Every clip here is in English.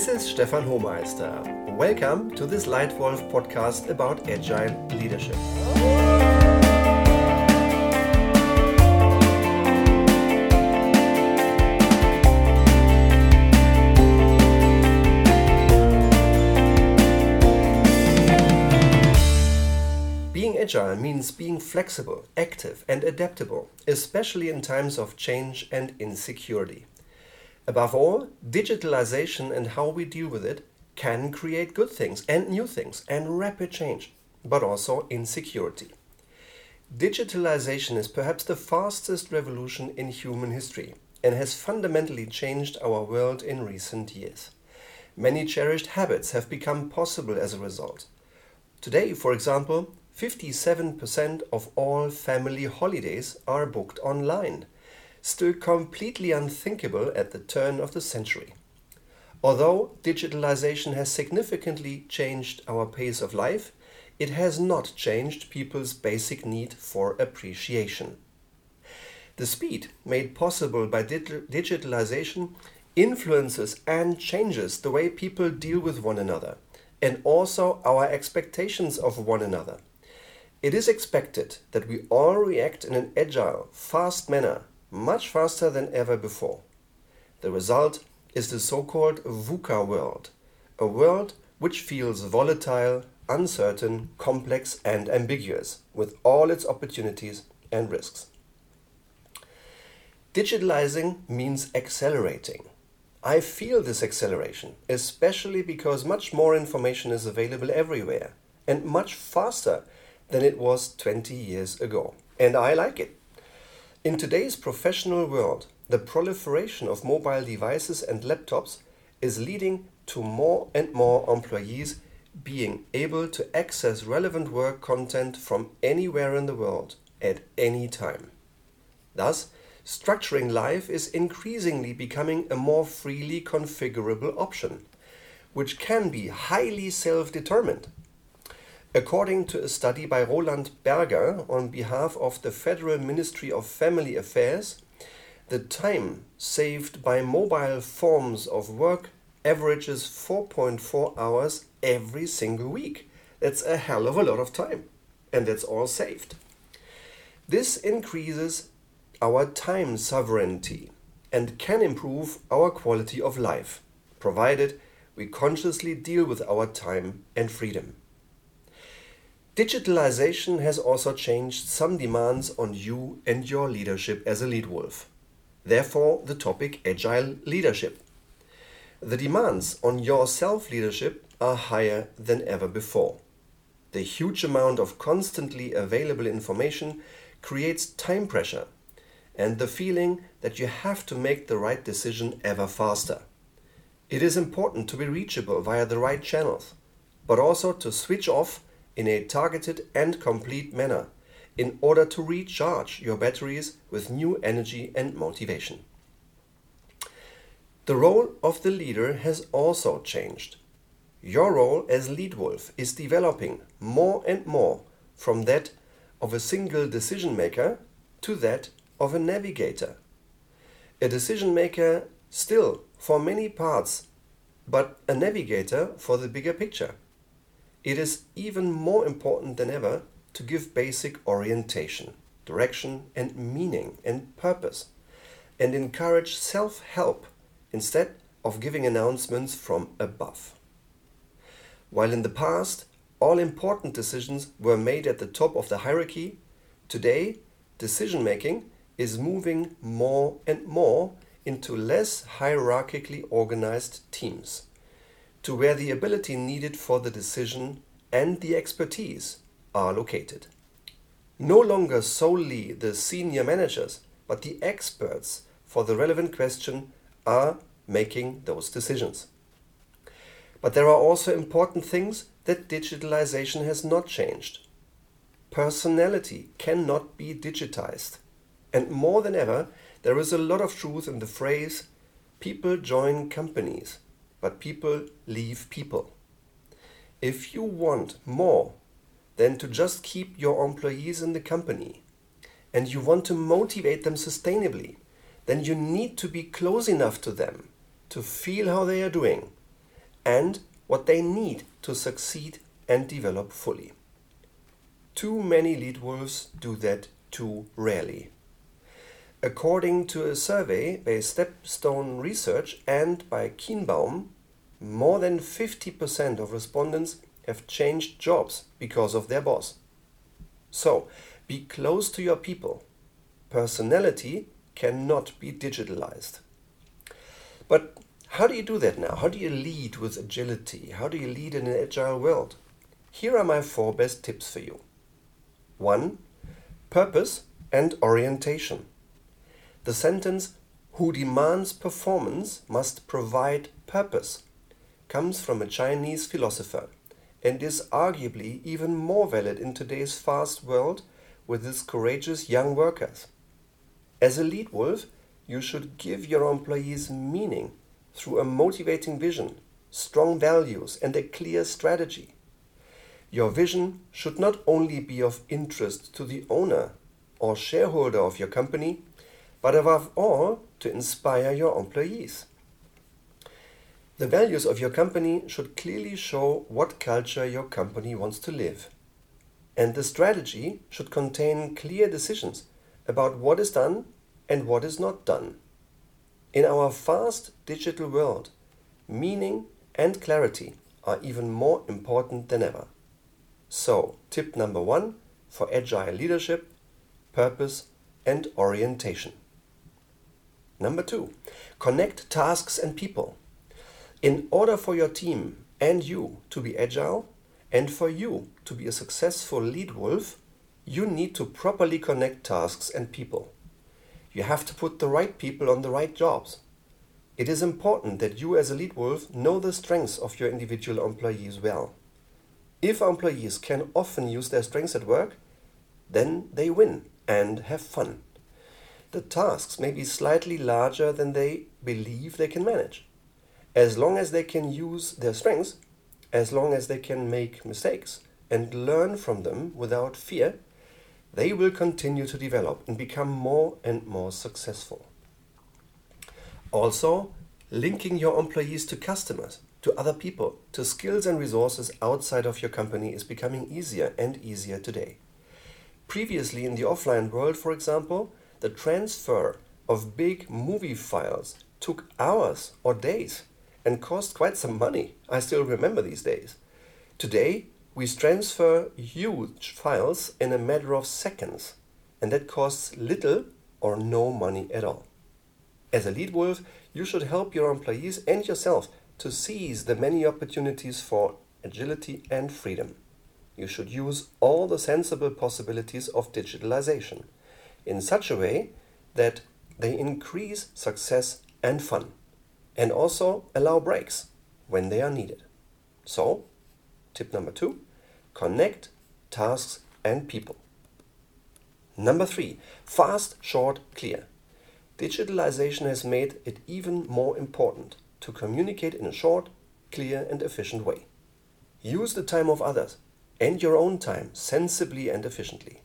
This is Stefan Hohmeister. Welcome to this Leitwolf podcast about agile leadership. Being agile means being flexible, active, and adaptable, especially in times of change and insecurity. Above all, digitalization and how we deal with it can create good things and new things and rapid change, but also insecurity. Digitalization is perhaps the fastest revolution in human history and has fundamentally changed our world in recent years. Many cherished habits have become possible as a result. Today, for example, 57% of all family holidays are booked online, still completely unthinkable at the turn of the century. Although digitalization has significantly changed our pace of life, it has not changed people's basic need for appreciation. The speed made possible by digitalization influences and changes the way people deal with one another and also our expectations of one another. It is expected that we all react in an agile, fast manner, much faster than ever before. The result is the so called VUCA world, a world which feels volatile, uncertain, complex, and ambiguous, with all its opportunities and risks. Digitalizing means accelerating. I feel this acceleration, especially because much more information is available everywhere and much faster than it was 20 years ago. And I like it. In today's professional world, the proliferation of mobile devices and laptops is leading to more and more employees being able to access relevant work content from anywhere in the world at any time. Thus, structuring life is increasingly becoming a more freely configurable option, which can be highly self determined According to a study by Roland Berger on behalf of the Federal Ministry of Family Affairs, the time saved by mobile forms of work averages 4.4 hours every single week. That's a hell of a lot of time, and that's all saved. This increases our time sovereignty and can improve our quality of life, provided we consciously deal with our time and freedom. Digitalization has also changed some demands on you and your leadership as a lead wolf. Therefore, the topic agile leadership. The demands on your self leadership are higher than ever before. The huge amount of constantly available information creates time pressure and the feeling that you have to make the right decision ever faster. It is important to be reachable via the right channels, but also to switch off in a targeted and complete manner in order to recharge your batteries with new energy and motivation. The role of the leader has also changed. Your role as lead wolf is developing more and more from that of a single decision maker to that of a navigator. A decision maker still for many parts, but a navigator for the bigger picture. It is even more important than ever to give basic orientation, direction, and meaning and purpose, and encourage self help instead of giving announcements from above. While in the past all important decisions were made at the top of the hierarchy, today decision making is moving more and more into less hierarchically organized teams to where the ability needed for the decision and the expertise are located. No longer solely the senior managers, but the experts for the relevant question are making those decisions. But there are also important things that digitalization has not changed. Personality cannot be digitized. And more than ever, there is a lot of truth in the phrase people join companies but people leave people. If you want more than to just keep your employees in the company and you want to motivate them sustainably, then you need to be close enough to them to feel how they are doing and what they need to succeed and develop fully. Too many lead wolves do that too rarely. According to a survey by Stepstone Research and by Kienbaum, more than 50% of respondents have changed jobs because of their boss. So, be close to your people. Personality cannot be digitalized. But how do you do that now? How do you lead with agility? How do you lead in an agile world? Here are my four best tips for you. 1. Purpose and orientation. The sentence, who demands performance must provide purpose, comes from a Chinese philosopher and is arguably even more valid in today's fast world with its courageous young workers. As a lead wolf, you should give your employees meaning through a motivating vision, strong values, and a clear strategy. Your vision should not only be of interest to the owner or shareholder of your company, but above all, to inspire your employees. The values of your company should clearly show what culture your company wants to live. And the strategy should contain clear decisions about what is done and what is not done. In our fast digital world, meaning and clarity are even more important than ever. So, tip number one for agile leadership purpose and orientation. Number two, connect tasks and people. In order for your team and you to be agile and for you to be a successful lead wolf, you need to properly connect tasks and people. You have to put the right people on the right jobs. It is important that you, as a lead wolf, know the strengths of your individual employees well. If employees can often use their strengths at work, then they win and have fun. The tasks may be slightly larger than they believe they can manage as long as they can use their strengths, as long as they can make mistakes and learn from them without fear, they will continue to develop and become more and more successful. Also, linking your employees to customers, to other people, to skills and resources outside of your company is becoming easier and easier today. Previously, in the offline world, for example, the transfer of big movie files took hours or days and cost quite some money. I still remember these days. Today, we transfer huge files in a matter of seconds, and that costs little or no money at all. As a lead wolf, you should help your employees and yourself to seize the many opportunities for agility and freedom. You should use all the sensible possibilities of digitalization in such a way that they increase success and fun and also allow breaks when they are needed. So, tip number two connect tasks and people. Number three fast, short, clear. Digitalization has made it even more important to communicate in a short, clear, and efficient way. Use the time of others and your own time sensibly and efficiently.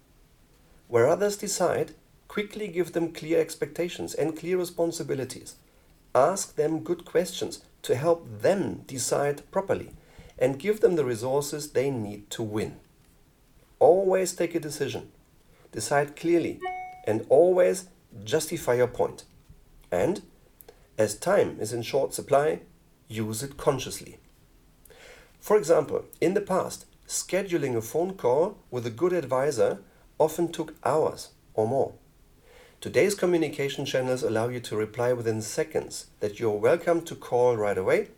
Where others decide, quickly give them clear expectations and clear responsibilities ask them good questions to help them decide properly and give them the resources they need to win. Always take a decision, decide clearly, and always justify your point. And, as time is in short supply, use it consciously. For example, in the past, scheduling a phone call with a good advisor often took hours or more. Today's communication channels allow you to reply within seconds that you're welcome to call right away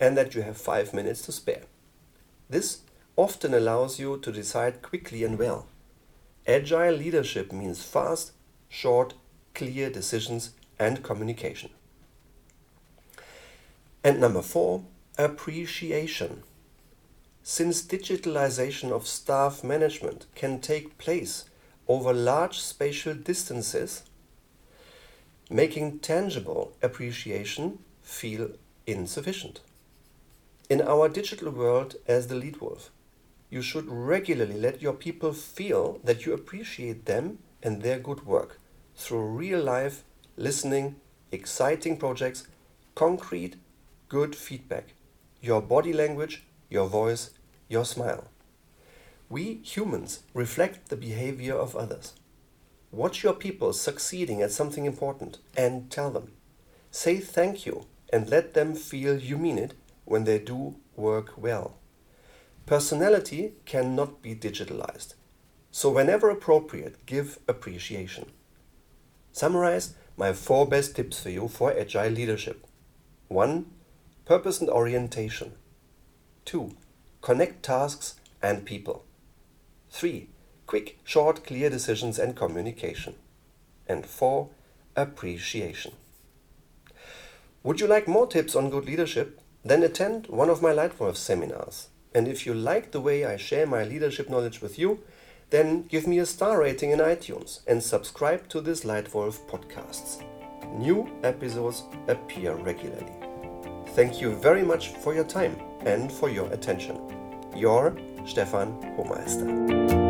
and that you have five minutes to spare. This often allows you to decide quickly and well. Agile leadership means fast, short, clear decisions and communication. And number four, appreciation. Since digitalization of staff management can take place over large spatial distances, making tangible appreciation feel insufficient. In our digital world, as the lead wolf, you should regularly let your people feel that you appreciate them and their good work through real life listening, exciting projects, concrete, good feedback. your body language, your voice, your smile. We humans reflect the behavior of others. Watch your people succeeding at something important and tell them. Say thank you and let them feel you mean it when they do work well. Personality cannot be digitalized, so whenever appropriate, give appreciation. Summarize my four best tips for you for agile leadership. 1. Purpose and orientation. 2. Connect tasks and people. 3. Quick, short, clear decisions and communication. And 4. Appreciation. Would you like more tips on good leadership? Then attend one of my Leitwolf seminars. And if you like the way I share my leadership knowledge with you, then give me a star rating in iTunes and subscribe to this Leitwolf podcasts. New episodes appear regularly. Thank you very much for your time and for your attention. Your Stefan Hohmeister.